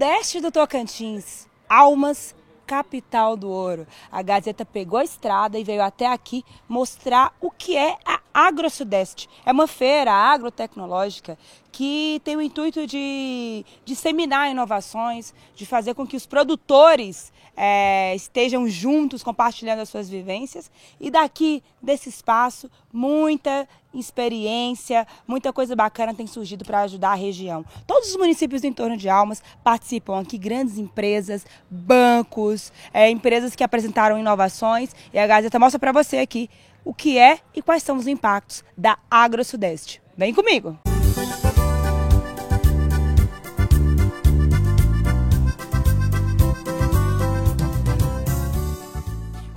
Sudeste do Tocantins, Almas, capital do ouro. A Gazeta pegou a estrada e veio até aqui mostrar o que é a AgroSudeste. É uma feira agrotecnológica que tem o intuito de disseminar inovações, de fazer com que os produtores é, estejam juntos compartilhando as suas vivências e daqui desse espaço muita experiência, muita coisa bacana tem surgido para ajudar a região. Todos os municípios em torno de Almas participam aqui, grandes empresas, bancos, é, empresas que apresentaram inovações e a Gazeta mostra para você aqui o que é e quais são os impactos da AgroSudeste. Vem comigo!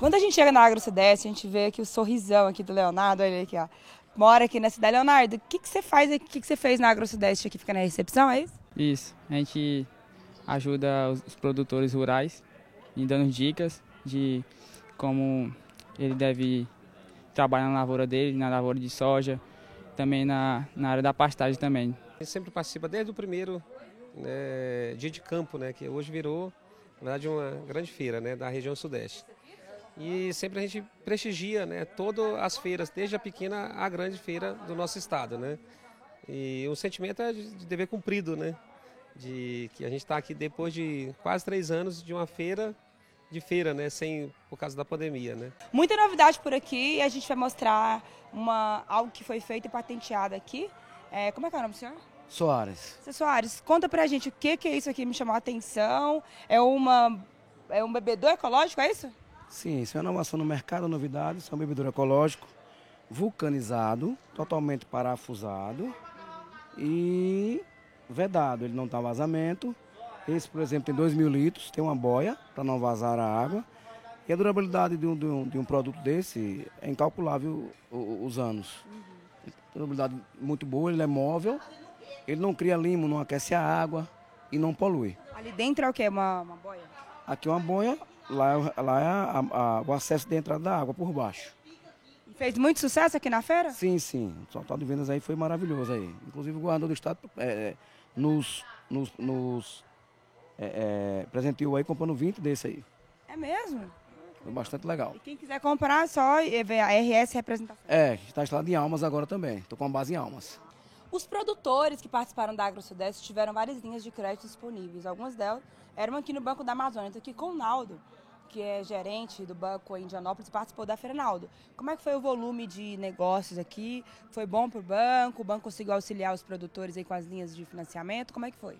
Quando a gente chega na AgroSudeste, a gente vê aqui o sorrisão aqui do Leonardo, olha ele aqui, ó. Mora aqui na cidade. Leonardo, o que, que você faz aqui? O que, que você fez na AgroSudeste aqui? Fica na recepção, é isso? Isso. A gente ajuda os produtores rurais e dando dicas de como ele deve trabalhar na lavoura dele, na lavoura de soja, também na, na área da pastagem também. Ele sempre participa desde o primeiro né, dia de campo, né, que hoje virou, na verdade, uma grande feira né, da região sudeste. E sempre a gente prestigia né, todas as feiras, desde a pequena à grande feira do nosso estado. Né? E o sentimento é de dever cumprido, né? De que a gente está aqui depois de quase três anos de uma feira de feira, né? Sem, por causa da pandemia, né? Muita novidade por aqui e a gente vai mostrar uma, algo que foi feito e patenteado aqui. É, como é que é o nome do senhor? Soares. Seu Soares, conta pra gente o que, que é isso aqui, me chamou a atenção. É uma é um bebedouro ecológico, é isso? Sim, isso é uma inovação no mercado, novidade. Isso é um bebedouro ecológico, vulcanizado, totalmente parafusado e vedado. Ele não está vazamento. Esse, por exemplo, tem 2 mil litros, tem uma boia para não vazar a água. E a durabilidade de um, de um, de um produto desse é incalculável os anos. Durabilidade muito boa, ele é móvel, ele não cria limo, não aquece a água e não polui. Ali dentro é o que? Uma, uma boia? Aqui é uma boia, lá, é lá é a, a, o acesso de entrada da água por baixo. Fez muito sucesso aqui na feira? Sim, sim. O total de vendas aí foi maravilhoso aí. Inclusive o governador do estado é, nos, nos, nos é, é, presenteou aí comprando 20 desse aí. É mesmo? Foi bastante legal. E quem quiser comprar, só ver a RS Representação. É, está instalado em Almas agora também. Estou com a base em Almas. Os produtores que participaram da AgroSudeste tiveram várias linhas de crédito disponíveis. Algumas delas eram aqui no Banco da Amazônia. Estou aqui com o Naldo, que é gerente do banco em Indianópolis, participou da Feira Naldo. Como é que foi o volume de negócios aqui? Foi bom para o banco? O banco conseguiu auxiliar os produtores aí com as linhas de financiamento? Como é que foi?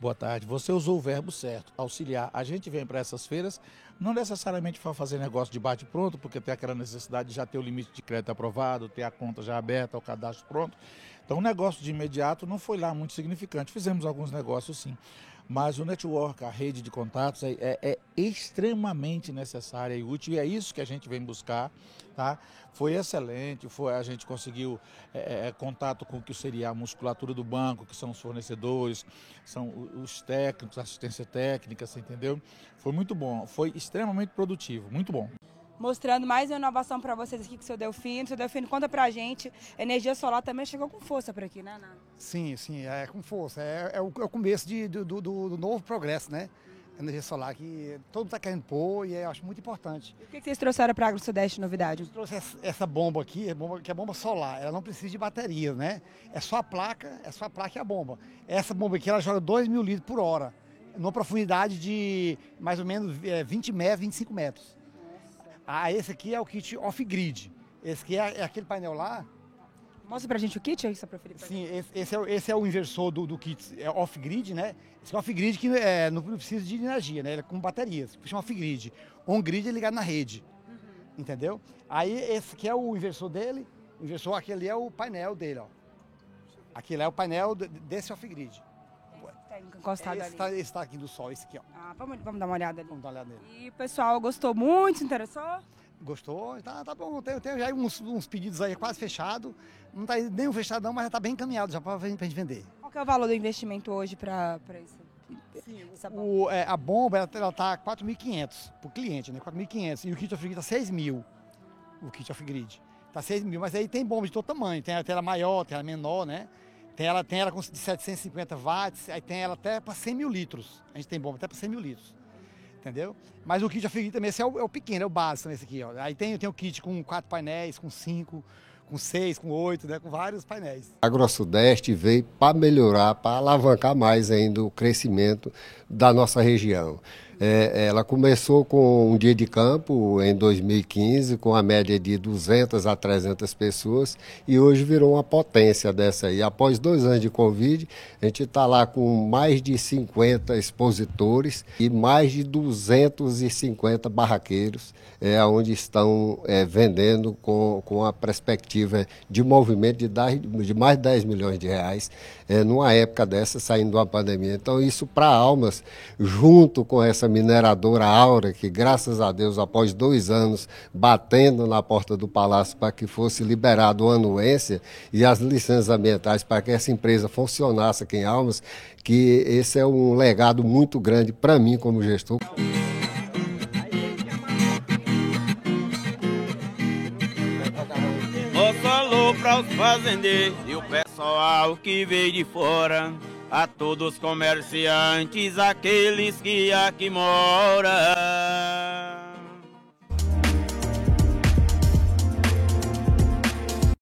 Boa tarde. Você usou o verbo certo, auxiliar. A gente vem para essas feiras não necessariamente para fazer negócio de bate-pronto, porque tem aquela necessidade de já ter o limite de crédito aprovado, ter a conta já aberta, o cadastro pronto. Então o negócio de imediato não foi lá muito significante. Fizemos alguns negócios sim. Mas o network, a rede de contatos é, é, é, extremamente necessária e útil e é isso que a gente vem buscar. Tá? Foi excelente, foi, a gente conseguiu é, é, é contato com o que seria a musculatura do banco, que são os fornecedores, são os técnicos, assistência técnica, você entendeu? Foi muito bom, foi extremamente produtivo, muito bom mostrando mais uma inovação para vocês aqui com o seu Delfino. O seu Delfino, conta para a gente, energia solar também chegou com força por aqui, né, Ana? Sim, sim, é com força. É, é, o, é o, começo de, do, do, do, novo progresso, né? Energia solar, que todo mundo está querendo pôr e eu acho muito importante. E o que, que vocês trouxeram para a Agro Sudeste novidade? Eu trouxe essa bomba aqui, que é bomba solar. Ela não precisa de bateria, né? É só a placa, é só a placa e a bomba. Essa bomba aqui, ela joga 2 mil litros por hora, numa profundidade de mais ou menos 20 metros, 25 metros. Ah, esse aqui é o kit off-grid. Esse aqui é, é, aquele painel lá. Mostra pra gente o kit aí, você preferido. Sim, esse, esse, é, esse é o inversor do, do kit é off-grid, né? Esse é off-grid que é, não precisa de energia, né? Ele é com baterias. Chama off-grid. On-grid é ligado na rede. Uhum. Entendeu? Aí esse aqui é o inversor dele. O inversor, aquele é o painel dele, ó. Aquele é o painel desse off-grid encostado esse ali. Tá, esse tá aqui do sol, esse aqui, ó. Ah, vamos, vamos dar uma olhada ali. Vamos dar uma olhada nele. E o pessoal gostou muito, se interessou? Gostou? Tá, tá bom. Tem, tem já uns, uns pedidos aí quase fechado. Não tá nem um fechado não, mas já tá bem encaminhado já para gente vender. Qual é o valor do investimento hoje para isso? Sim, o, é, a bomba ela, ela tá 4.500 para o cliente, né? 4.500 e o kit off-grid tá 6.000. O kit off-grid tá 6.000, mas aí tem bomba de todo tamanho, tem a tela maior, tela menor, né? Tem ela, tem ela de 750 watts, aí tem ela até para 100 mil litros. A gente tem bomba até para 100 mil litros. Entendeu? Mas o kit já fiz também, esse é o, é o pequeno, é o básico esse aqui. Ó. Aí tem, tem o kit com quatro painéis, com cinco, com seis, com oito, né? Com vários painéis. A AgroSudeste veio para melhorar, para alavancar mais ainda o crescimento da nossa região. É, ela começou com um dia de campo em 2015, com a média de 200 a 300 pessoas, e hoje virou uma potência dessa aí. Após dois anos de Covid, a gente está lá com mais de 50 expositores e mais de 250 barraqueiros, é, onde estão é, vendendo com, com a perspectiva de movimento de, 10, de mais de 10 milhões de reais, é, numa época dessa, saindo de uma pandemia. Então, isso para Almas, junto com essa mineradora Aura, que graças a Deus, após dois anos batendo na porta do palácio para que fosse liberado a anuência e as licenças ambientais para que essa empresa funcionasse aqui em Almas, que esse é um legado muito grande para mim como gestor. para os fazendeiros e o pessoal que veio de fora a todos os comerciantes, aqueles que aqui moram.